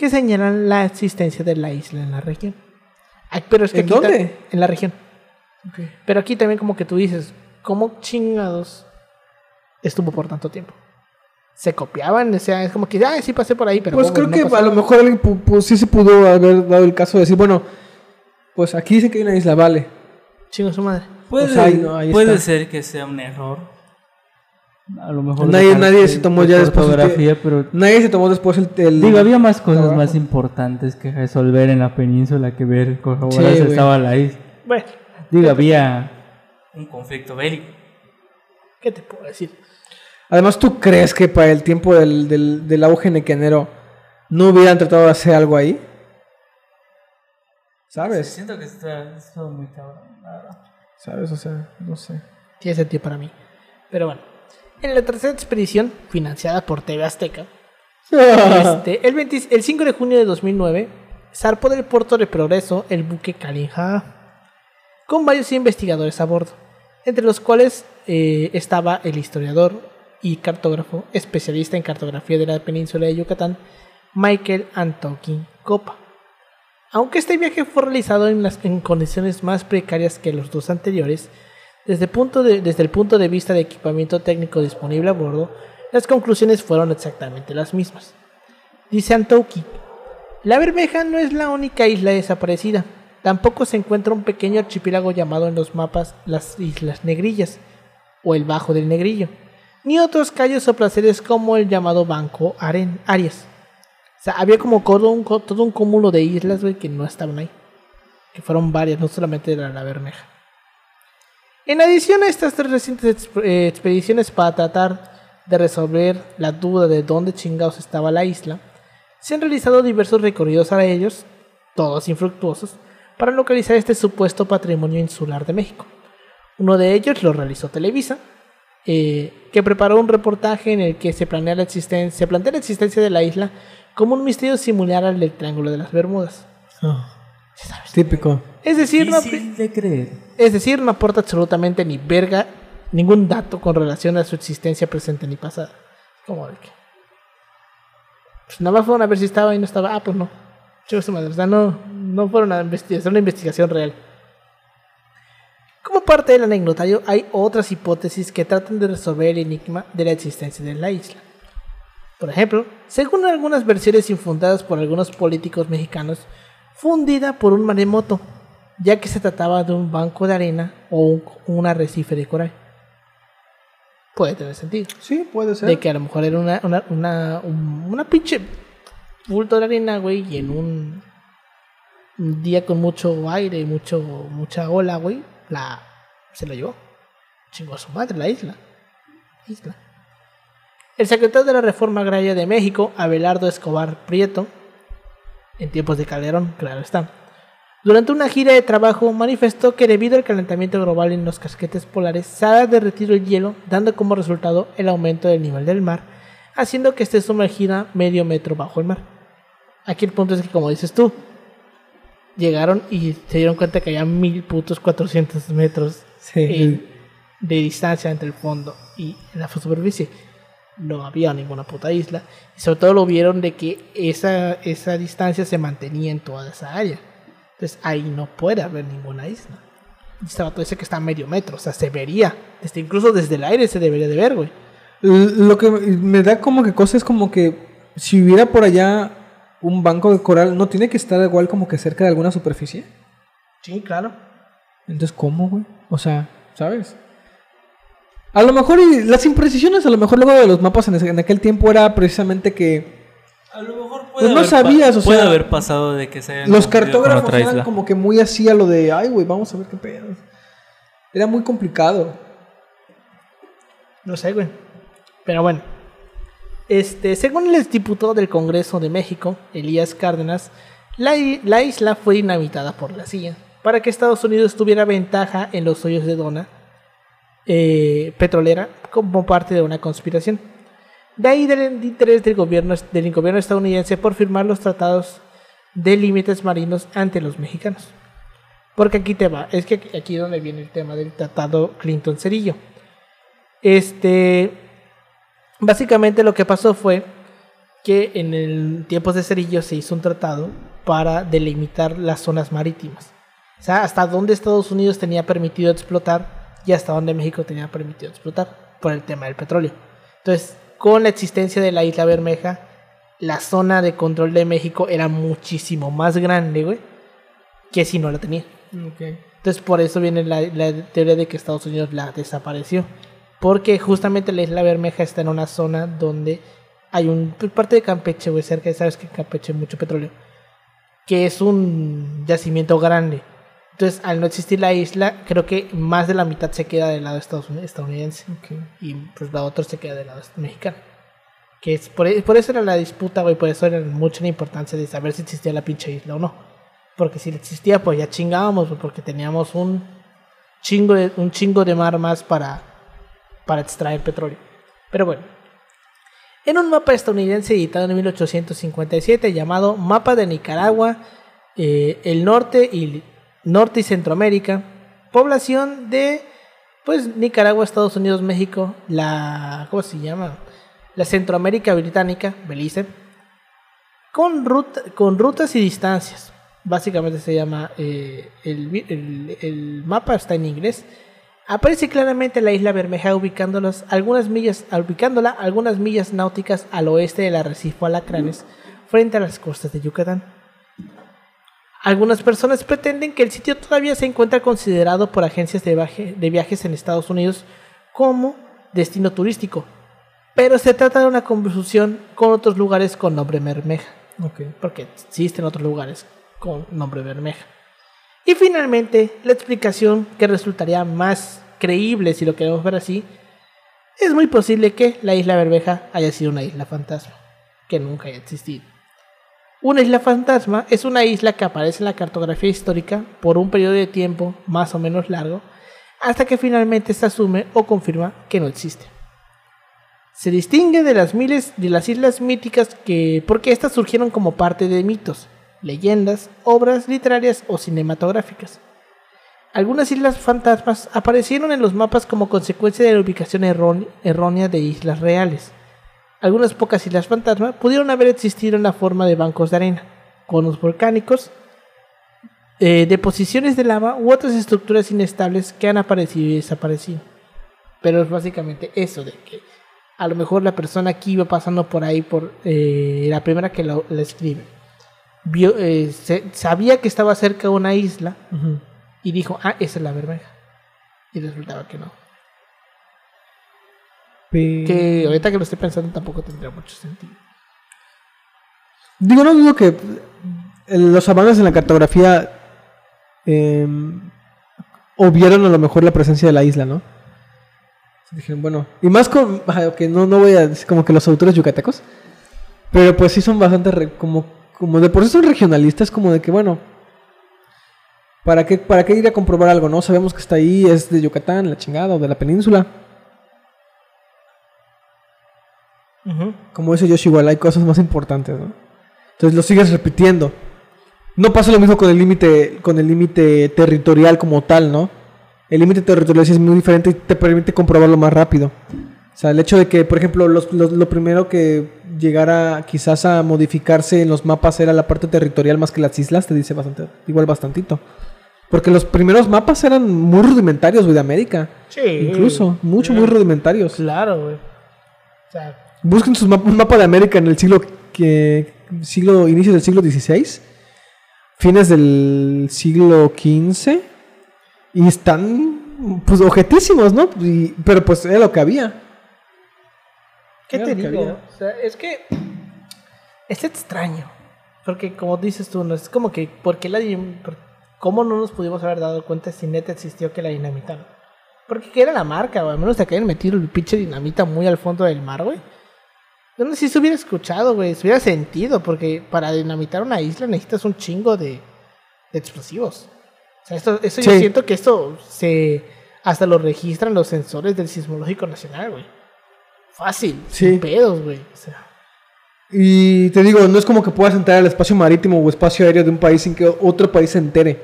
Speaker 1: que señalan la existencia de la isla en la región. Ay, pero es que
Speaker 3: ¿En
Speaker 1: aquí
Speaker 3: dónde?
Speaker 1: En la región. Pero aquí también como que tú dices, ¿cómo chingados estuvo por tanto tiempo? Se copiaban, o sea, es como que, ah, sí pasé por ahí, pero...
Speaker 3: Pues creo
Speaker 1: No
Speaker 3: que
Speaker 1: pasó.
Speaker 3: a lo mejor alguien pu- pu- sí se pudo haber dado el caso de decir, bueno, pues aquí dicen que hay una isla, vale.
Speaker 1: Chingo su madre.
Speaker 2: Puede,
Speaker 3: Pues ahí no, ahí
Speaker 2: puede
Speaker 3: está.
Speaker 2: ser que sea un error. A lo mejor.
Speaker 3: Nadie- nadie
Speaker 2: parte
Speaker 3: se tomó
Speaker 2: de
Speaker 3: ya después el
Speaker 2: fotografía, pero.
Speaker 3: Nadie se tomó después el... el-
Speaker 2: Digo, había más cosas
Speaker 3: trabajo.
Speaker 2: más importantes que resolver en la península que ver corroborar
Speaker 3: Sí,
Speaker 2: estaba la isla.
Speaker 1: Bueno,
Speaker 2: Digo, había un conflicto bélico.
Speaker 1: ¿qué te puedo decir?
Speaker 3: Además, ¿tú crees que para el tiempo del, del, del auge nequenero no hubieran tratado de hacer algo ahí? ¿Sabes?
Speaker 2: Siento que está, está muy cabrón. la verdad.
Speaker 3: ¿Sabes? O sea, no sé.
Speaker 1: Tiene sentido para mí. Pero bueno, en la tercera expedición, financiada por TV Azteca, [laughs] este, el, 20 el 5 de junio de 2009, zarpó del puerto de Progreso el buque Kalinja, con varios investigadores a bordo, entre los cuales eh, estaba el historiador y cartógrafo especialista en cartografía de la península de Yucatán, Michael Antokin Copa. Aunque este viaje fue realizado en, las, en condiciones más precarias que los dos anteriores, desde, el punto de vista de equipamiento técnico disponible a bordo, las conclusiones fueron exactamente las mismas. Dice Antouki, la Bermeja no es la única isla desaparecida, tampoco se encuentra un pequeño archipiélago llamado en los mapas las Islas Negrillas, o el Bajo del Negrillo, ni otros callos o placeres como el llamado Banco Aren Arias. O sea, había como todo un, cúmulo de islas, que no estaban ahí. Que fueron varias, no solamente la, la Bermeja. En adición a estas tres recientes eh, expediciones para tratar de resolver la duda de dónde chingados estaba la isla, se han realizado diversos recorridos a ellos, todos infructuosos, para localizar este supuesto patrimonio insular de México. Uno de ellos lo realizó Televisa, eh, que preparó un reportaje en el que se plantea, la existencia, se plantea la existencia de la isla como un misterio similar al del Triángulo de las Bermudas.
Speaker 3: Típico.
Speaker 1: Es decir, no,
Speaker 2: Difícil de creer.
Speaker 1: Es decir, no aporta absolutamente ni verga, ningún dato con relación a su existencia presente ni pasada. Como de que. Pues nada más fueron a ver si estaba y no estaba. Ah, pues no. Chico su madre. O sea, no, no fueron a investigar, una investigación real. Como parte del anecdotario, hay otras hipótesis que tratan de resolver el enigma de la existencia de la isla. Por ejemplo, según algunas versiones infundadas por algunos políticos mexicanos, fue hundida por un maremoto, ya que se trataba de un banco de arena o un, un arrecife de coral. Puede tener sentido.
Speaker 3: Sí, puede ser.
Speaker 1: De que a lo mejor era una, una, una, un- una pinche bulto de arena, güey, y en un, un día con mucho aire y mucho, mucha ola, güey, la, se la llevó. Chingó a su madre la isla. Isla. El secretario de la Reforma Agraria de México, Abelardo Escobar Prieto, en tiempos de Calderón, claro está, durante una gira de trabajo manifestó que debido al calentamiento global en los casquetes polares se ha derretido el hielo, dando como resultado el aumento del nivel del mar, haciendo que esté sumergida medio metro bajo el mar. Aquí el punto es que, como dices tú, llegaron y se dieron cuenta que había mil putos 400 metros
Speaker 3: Sí.
Speaker 1: en, de distancia entre el fondo y la superficie. No había ninguna puta isla. Y sobre todo lo vieron de que esa, esa distancia se mantenía en toda esa área. Entonces ahí no puede haber ninguna isla. Este vato dice que está a medio metro, o sea, se vería. Desde, incluso desde el aire se debería de ver, güey.
Speaker 3: Lo que me da como que cosa es como que si hubiera por allá un banco de coral, ¿no tiene que estar igual como que cerca de alguna superficie?
Speaker 1: Sí, claro.
Speaker 3: Entonces, ¿cómo, güey? O sea, ¿sabes? A lo mejor y las imprecisiones, a lo mejor luego de los mapas en aquel tiempo era precisamente que
Speaker 4: A lo mejor puede
Speaker 3: Pues no
Speaker 4: haber pa-
Speaker 3: sabías, o
Speaker 4: puede
Speaker 3: sea,
Speaker 4: haber pasado de que se
Speaker 3: los cartógrafos eran
Speaker 4: isla.
Speaker 3: como que muy así a lo de, ay, güey, vamos a ver qué pedo. Era muy complicado.
Speaker 1: No sé, güey. Pero bueno. Este, según el exdiputado del Congreso de México, Elías Cárdenas, la, la isla fue dinamitada por la CIA para que Estados Unidos tuviera ventaja en los hoyos de Dona eh, petrolera como parte de una conspiración. De ahí del interés del gobierno, del gobierno estadounidense por firmar los tratados de límites marinos ante los mexicanos. Porque aquí te va, es que aquí- donde viene el tema del tratado Clinton-Cerillo. Este, básicamente lo que pasó fue que en el tiempos de Cerillo se hizo un tratado para delimitar las zonas marítimas. O sea, hasta dónde Estados Unidos tenía permitido explotar y hasta dónde México tenía permitido explotar por el tema del petróleo. Entonces, con la existencia de la isla Bermeja, la zona de control de México era muchísimo más grande, güey, que si no la tenía. Entonces por eso viene la, la teoría de que Estados Unidos la desapareció. Porque justamente la isla Bermeja está en una zona donde hay un pues, parte de Campeche, güey, cerca, sabes que en Campeche hay mucho petróleo, que es un yacimiento grande. Entonces, al no existir la isla, creo que más de la mitad se queda del lado estadounidense y pues la otra se queda del lado mexicano. Que es por, por eso era la disputa, güey, por eso era mucha la importancia de saber si existía la pinche isla o no. Porque si existía, pues ya chingábamos, güey, porque teníamos un chingo de, un chingo de mar más para, para extraer petróleo. Pero bueno. En un mapa estadounidense editado en 1857 llamado Mapa de Nicaragua, eh, el norte y norte y Centroamérica, población de pues Nicaragua, Estados Unidos, México, la ¿cómo se llama? La Centroamérica británica, Belice, con, ruta- con rutas y distancias. Básicamente se llama eh, el, mapa está en inglés. Aparece claramente la isla Bermeja ubicándolas algunas millas, ubicándola algunas millas náuticas al oeste del arrecife Alacranes, frente a las costas de Yucatán. Algunas personas pretenden que el sitio todavía se encuentra considerado por agencias de, viaje- de viajes en Estados Unidos como destino turístico, pero se trata de una confusión con otros lugares con nombre Bermeja, porque existen otros lugares con nombre Bermeja. Y finalmente, la explicación que resultaría más creíble si lo queremos ver así, es muy posible que la isla Bermeja haya sido una isla fantasma, que nunca haya existido. Una isla fantasma es una isla que aparece en la cartografía histórica por un periodo de tiempo más o menos largo, hasta que finalmente se asume o confirma que no existe. Se distingue de las miles de las islas míticas que porque estas surgieron como parte de mitos, leyendas, obras literarias o cinematográficas. Algunas islas fantasmas aparecieron en los mapas como consecuencia de la ubicación erró- errónea de islas reales. Algunas pocas islas fantasma pudieron haber existido en la forma de bancos de arena, conos volcánicos, eh, deposiciones de lava u otras estructuras inestables que han aparecido y desaparecido. Pero es básicamente eso de que a lo mejor la persona que iba pasando por ahí, por eh, la primera que lo, la escribe, vio, eh, se- sabía que estaba cerca de una isla y dijo, ah, esa es la bermeja. Y resultaba que no. Que ahorita que lo estoy pensando tampoco tendría mucho sentido.
Speaker 3: Digo, no dudo que los avances en la cartografía eh, obviaron a lo mejor la presencia de la isla, ¿no? Dijeron, bueno, y más con, [laughs] que no, no voy a decir como que los autores yucatecos, pero pues sí son bastante, re- como, como de por sí son regionalistas, como de que, bueno, ¿para qué, ¿para qué ir a comprobar algo, no? Sabemos que está ahí, es de Yucatán, la chingada, o de la península. Como dice Yoshi, igual hay cosas más importantes, ¿no? Entonces lo sigues repitiendo. No pasa lo mismo con el límite con el límite territorial como tal, ¿no? el límite territorial sí es muy diferente y te permite comprobarlo más rápido. O sea, el hecho de que, por ejemplo, los- los- lo primero que llegara quizás a modificarse en los mapas era la parte territorial más que las islas, te dice bastante, igual bastantito. Porque los primeros mapas eran muy rudimentarios, güey, de América.
Speaker 1: Sí.
Speaker 3: Incluso, mucho, muy rudimentarios.
Speaker 1: Claro, güey. O sea,
Speaker 3: Busquen sus map- un mapa de América en el siglo que siglo inicio del siglo XVI, fines del siglo XV y están pues objetísimos, ¿no? Y- pero pues era lo que había.
Speaker 1: ¿qué
Speaker 3: Era
Speaker 1: te
Speaker 3: que
Speaker 1: digo? O sea, es que es extraño. Porque como dices tú, no es como que, ¿por qué la ¿cómo no nos pudimos haber dado cuenta si neta existió que la dinamitaron? Porque ¿qué era la marca, güey? A menos de que hayan metido el pinche dinamita muy al fondo del mar, güey. Yo no sé si se hubiera escuchado, güey, se hubiera sentido, porque para dinamitar una isla necesitas un chingo de, de explosivos. O sea, esto, eso yo siento que esto se hasta lo registran los sensores del Sismológico Nacional, güey. Fácil,
Speaker 3: Sí.
Speaker 1: sin pedos, güey. O sea,
Speaker 3: Y te digo, no es como que puedas entrar al espacio marítimo o espacio aéreo de un país sin que otro país se entere.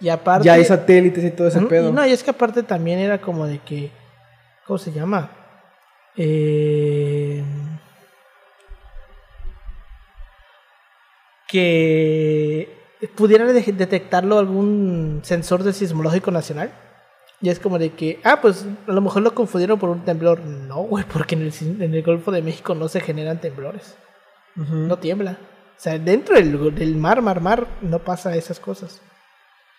Speaker 1: y aparte.
Speaker 3: Ya hay satélites y todo ese pedo.
Speaker 1: no, y es que aparte también era como de que. ¿Cómo se llama? Eh, que pudiera de- detectarlo algún sensor del sismológico nacional. Y es como de que, ah, pues a lo mejor lo confundieron por un temblor. No, güey, porque en el, en el Golfo de México no se generan temblores. No tiembla. O sea, dentro del, del mar, mar, mar, no pasa esas cosas.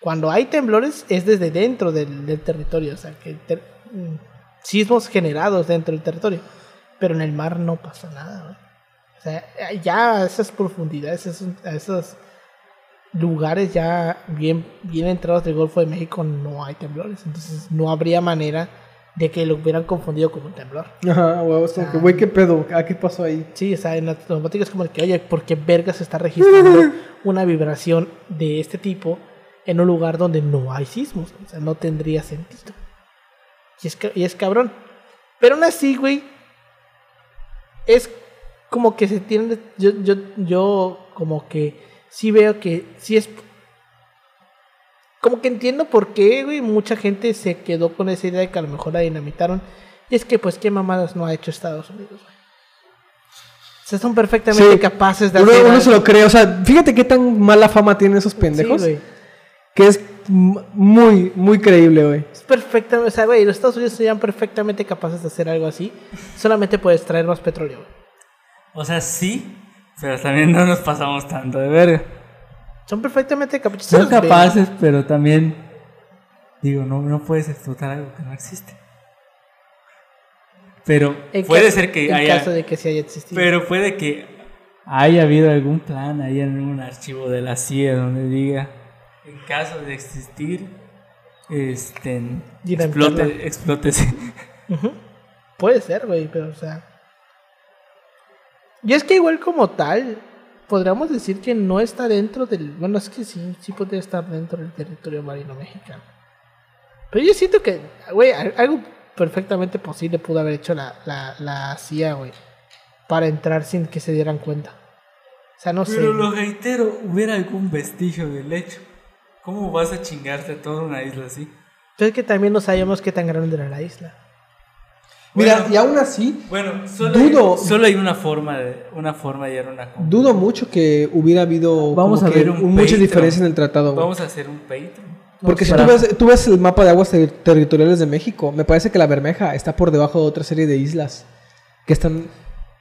Speaker 1: Cuando hay temblores es desde dentro del, del territorio, o sea, que ter- mm, sismos generados dentro del territorio. Pero en el mar no pasa nada, güey. O sea, ya a esas profundidades, esos, a esos lugares ya bien, bien entrados del Golfo de México no hay temblores. Entonces no habría manera de que lo hubieran confundido con un temblor.
Speaker 3: Ajá, güey, es como que, güey, ¿qué pedo? ¿A qué pasó ahí?
Speaker 1: Sí, o sea, en la automática es como el que, oye, ¿por qué verga se está registrando [laughs] una vibración de este tipo en un lugar donde no hay sismos? O sea, no tendría sentido. Y es, y es cabrón. Pero aún así, güey, es como que se tiene. Yo, yo, yo, como que sí veo que sí es. Como que entiendo por qué, güey, mucha gente se quedó con esa idea de que a lo mejor la dinamitaron. Y es que, pues, ¿qué mamadas no ha hecho Estados Unidos, güey? O sea, son perfectamente
Speaker 3: Sí.
Speaker 1: capaces de
Speaker 3: Uno,
Speaker 1: hacer.
Speaker 3: uno se lo cree, o sea, fíjate qué tan mala fama tienen esos pendejos.
Speaker 1: Sí, güey.
Speaker 3: que es muy, muy creíble, güey.
Speaker 1: Es perfectamente, o sea, güey, los Estados Unidos serían perfectamente capaces de hacer algo así. Solamente puedes traer más petróleo, güey.
Speaker 4: O sea, sí, pero también no nos pasamos tanto de verga.
Speaker 1: Son perfectamente capaces.
Speaker 2: Son capaces, pero también. Digo, no, no puedes explotar algo que no existe. Pero
Speaker 1: En
Speaker 2: puede
Speaker 1: caso-
Speaker 2: ser que
Speaker 1: en
Speaker 2: haya.
Speaker 1: caso de que sí haya existido.
Speaker 2: Pero puede que haya habido algún plan ahí en un archivo de la CIA donde diga: en caso de existir, este. Explote, explótese.
Speaker 1: Ujú. Puede ser, güey, pero o sea. Y es que igual como tal, podríamos decir que no está dentro del. Bueno, es que sí, sí podría estar dentro del territorio marino mexicano. Pero yo siento que, güey, al- algo perfectamente posible pudo haber hecho la, la, la CIA, güey. Para entrar sin que se dieran cuenta. O sea, no sé.
Speaker 2: Pero lo reitero, hubiera algún vestigio del hecho. ¿Cómo vas a chingarte toda una isla así?
Speaker 1: Pero es que también no sabíamos qué tan grande era la isla.
Speaker 3: Mira,
Speaker 2: Bueno.
Speaker 3: y aún así,
Speaker 2: Bueno, solo,
Speaker 3: Dudo-
Speaker 2: hay, solo hay una forma de una forma y era una
Speaker 3: dudo mucho que hubiera habido
Speaker 2: Vamos a ver un
Speaker 3: mucha
Speaker 2: Patreon.
Speaker 3: diferencia en el tratado. güey.
Speaker 2: Vamos a hacer un Patreon.
Speaker 3: Porque si tú ves, tú ves el mapa de aguas ter- territoriales de México, me parece que la Bermeja está por debajo de otra serie de islas que están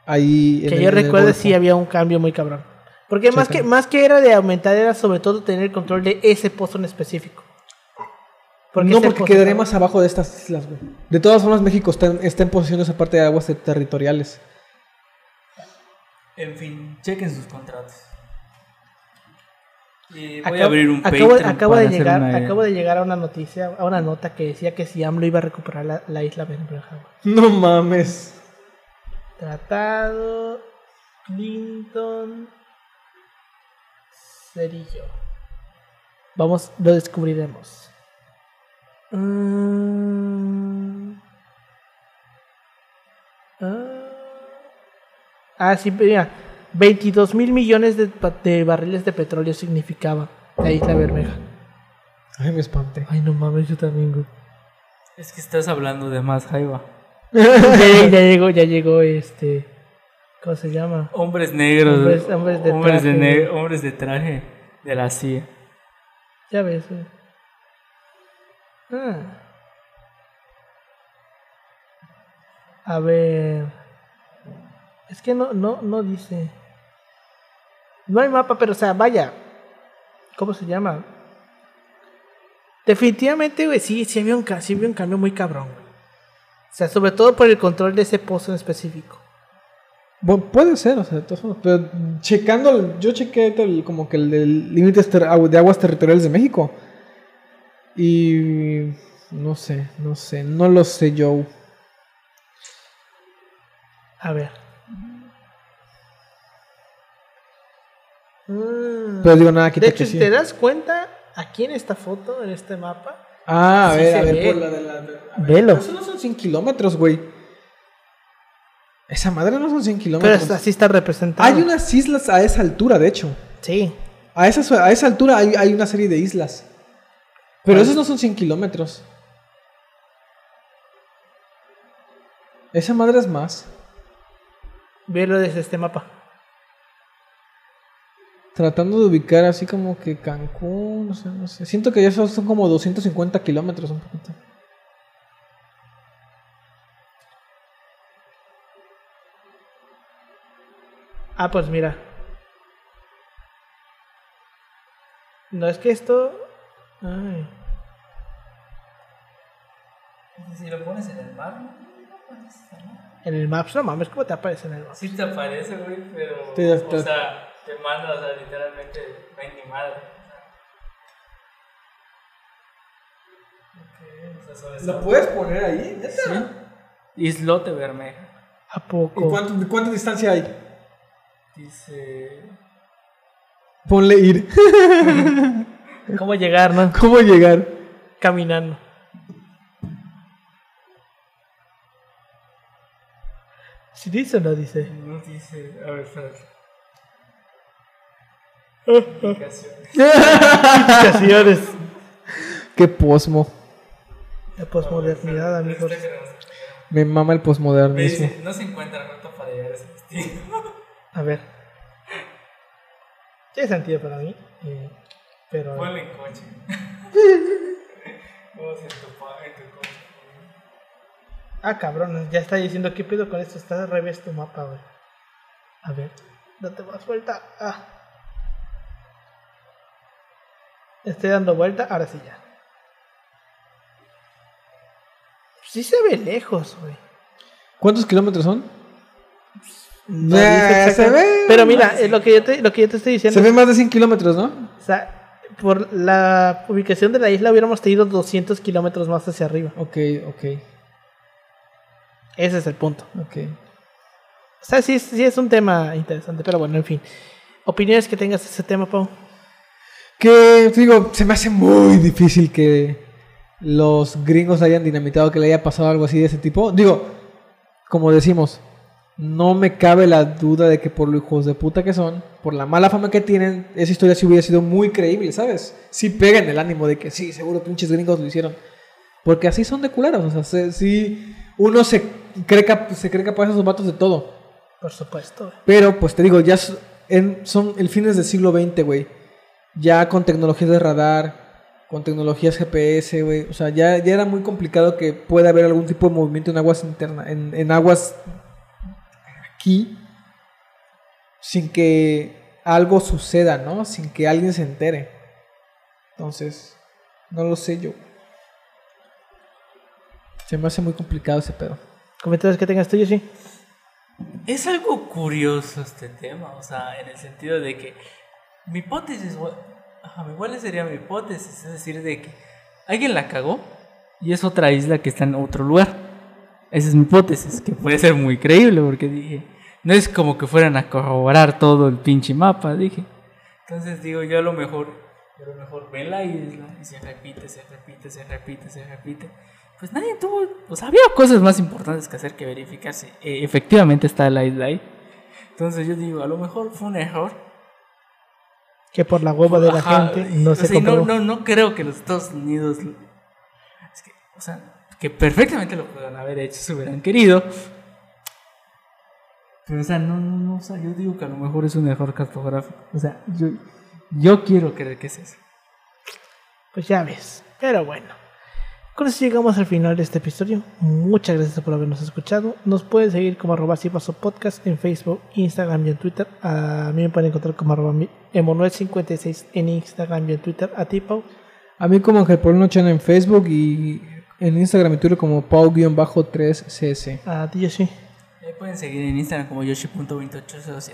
Speaker 3: ahí. en
Speaker 1: Que
Speaker 3: el-
Speaker 1: yo
Speaker 3: el Golfo.
Speaker 1: sí había un cambio muy cabrón. Porque más que, más que era de aumentar, era sobre todo tener el control de ese pozo en específico.
Speaker 3: No, porque quedaría más abajo de estas islas, güey. De todas formas, México está en, está en posesión de esa parte de aguas ter- territoriales.
Speaker 2: En fin, chequen sus contratos. Y voy
Speaker 1: Acabo,
Speaker 2: a abrir un
Speaker 1: acabo- acabo
Speaker 2: para
Speaker 1: de
Speaker 2: hacer
Speaker 1: llegar,
Speaker 2: una-
Speaker 1: acabo de llegar a una noticia, a una nota que decía que si AMLO iba a recuperar la, la isla güey.
Speaker 3: No mames.
Speaker 1: Tratado Clinton Cerillo. Vamos, lo descubriremos. Mm. Ah. Ah, sí, mira. 22 mil millones de, de barriles de petróleo significaba la isla Bermeja.
Speaker 3: Ay, me espanté.
Speaker 1: Ay, no mames, yo también, güey.
Speaker 2: Es que estás hablando de más, Jaiba. [laughs]
Speaker 1: ya, ya llegó, ya llegó este. ¿Cómo se llama?
Speaker 2: Hombres negros.
Speaker 1: Hombres- hombres de
Speaker 2: hombres
Speaker 1: traje.
Speaker 2: ne- hombres de traje de la CIA.
Speaker 1: Ya ves. güey. Ah. A ver. Es que no, no, no dice. No hay mapa, pero o sea, vaya. ¿Cómo se llama? Definitivamente, güey, sí, sí había un, sí un cambio muy cabrón. O sea, sobre todo por el control de ese pozo en específico.
Speaker 3: Bueno, puede ser, o sea, de todas formas, pero checando, yo chequé el- como que el agu- de aguas territoriales de México. Y no sé, no sé, no lo sé yo.
Speaker 1: A ver. Mm.
Speaker 3: Pero digo nada,
Speaker 1: De hecho, si te das cuenta, aquí en esta foto, en este mapa,
Speaker 3: Ah, a
Speaker 1: Sí
Speaker 3: ver, a ver,
Speaker 1: ve.
Speaker 3: por la de la. a ver,
Speaker 1: Velo.
Speaker 3: pero Eso no son 100 kilómetros, güey. Esa madre no son 100
Speaker 1: pero
Speaker 3: kilómetros.
Speaker 1: es- así está representado.
Speaker 3: Hay unas islas a esa altura, de hecho.
Speaker 1: Sí.
Speaker 3: A esa, a esa altura hay, hay una serie de islas. Pero esos no son 100 kilómetros. Esa madre es más.
Speaker 1: Velo desde este mapa.
Speaker 3: Tratando de ubicar así como que Cancún, no sé, no sé. Siento que ya son, son como 250 kilómetros un poquito.
Speaker 1: Ah, pues mira. No es que esto. Ay.
Speaker 2: Si lo pones en el mar,
Speaker 1: En el Maps, no mames, ¿cómo te aparece en el Maps?
Speaker 2: sí te aparece, güey, pero.
Speaker 3: Sí.
Speaker 2: O sea, te manda, o sea, literalmente, no hay ni madre. Ok, o sea, eso.
Speaker 3: puedes poner ahí?
Speaker 2: Sí. Islote Bermeja.
Speaker 1: ¿A poco?
Speaker 3: ¿De cuánta distancia hay?
Speaker 2: Dice.
Speaker 3: Ponle ir. [laughs]
Speaker 1: ¿Cómo llegar, no?
Speaker 3: ¿Cómo llegar?
Speaker 1: Caminando. Si dice o no dice.
Speaker 2: No dice. A ver, espérate. Indicaciones.
Speaker 1: Indicaciones. [laughs]
Speaker 3: Qué posmo.
Speaker 1: La posmodernidad, amigos.
Speaker 2: Este que nos-
Speaker 3: Me mama el posmodernismo.
Speaker 2: dice, no se encuentra ruta para llegar a ese destino. [laughs]
Speaker 1: A ver. Tiene sentido para mí. eh, pero.
Speaker 2: Ponle en coche. [laughs] Vamos en tu, pa- en tu coche.
Speaker 1: Ah, cabrón, ya está diciendo qué pedo con esto. Está al revés tu mapa, güey. A ver, date más vuelta. Ah. Estoy dando vuelta, ahora sí ya. Sí se ve lejos, güey.
Speaker 3: ¿Cuántos kilómetros son?
Speaker 1: No
Speaker 3: se ve,
Speaker 1: Pero mira, lo que yo te, lo que yo te estoy diciendo.
Speaker 3: Se ve más de 100 kilómetros, ¿no?
Speaker 1: O sea, por la ubicación de la isla hubiéramos tenido 200 kilómetros más hacia arriba.
Speaker 3: Ok, ok,
Speaker 1: Ese es el punto.
Speaker 3: ok.
Speaker 1: O sea, sí, sí es un tema interesante, pero bueno, en fin. Opiniones que tengas de ese tema, Pau.
Speaker 3: Que, digo, se me hace muy difícil que los gringos hayan dinamitado, que le haya pasado algo así de ese tipo. Digo, como decimos, no me cabe la duda de que por los hijos de puta que son, por la mala fama que tienen, esa historia sí hubiera sido muy creíble, ¿sabes? Sí pega en el ánimo de que sí, seguro pinches gringos lo hicieron. Porque así son de culeros, o sea, se- sí, uno se cree, se cree capaz de esos vatos de todo.
Speaker 1: Por supuesto.
Speaker 3: Pero, pues te digo, ya en- son el fines del siglo XX, güey. Ya con tecnologías de radar, con tecnologías GPS, güey. O sea, ya, ya era muy complicado que pueda haber algún tipo de movimiento en aguas internas, en, en aguas aquí, sin que algo suceda, ¿no? Sin que alguien se entere. Entonces, no lo sé yo. Se me hace muy complicado ese pedo.
Speaker 1: Comentarios que tengas tú, sí.
Speaker 2: Es algo curioso este tema, o sea, en el sentido de que mi hipótesis, igual sería mi hipótesis, es decir, de que alguien la cagó y es otra isla que está en otro lugar. Esa es mi hipótesis, que puede ser muy creíble porque dije, no es como que fueran a corroborar todo el pinche mapa, dije. Entonces digo, yo a lo mejor, a lo mejor ven la isla y se repite, se repite, se repite, se repite. Pues nadie tuvo, pues había cosas más importantes que hacer que verificar si eh, efectivamente está la isla ahí. Entonces yo digo, a lo mejor fue un error.
Speaker 1: Que por la hueva de la
Speaker 2: Ajá,
Speaker 1: gente no
Speaker 2: o
Speaker 1: se
Speaker 2: sea, no, no, no creo que los Estados Unidos... Es que, o sea, que perfectamente lo puedan haber hecho si hubieran querido. Pero, o sea, no, no, no, o sea, yo digo que a lo mejor es un error cartográfico. O sea, yo, yo quiero creer que es eso.
Speaker 1: Pues ya ves. Pero bueno. Con eso llegamos al final de este episodio. Muchas gracias por habernos escuchado. Nos pueden seguir como arroba si paso podcast en Facebook, Instagram y en Twitter. A mí me pueden encontrar como arroba emanuel56 en Instagram y en Twitter. A ti, Pau.
Speaker 3: A mí como Ángel Paul Noche en Facebook y en Instagram y Twitter como pau-3cs.
Speaker 1: A ti, Yoshi.
Speaker 2: Me pueden seguir en Instagram como yoshi.2807.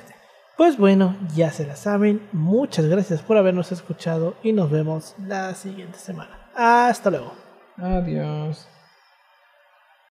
Speaker 1: Pues bueno, ya se la saben. Muchas gracias por habernos escuchado y nos vemos la siguiente semana. Hasta luego.
Speaker 3: Adiós.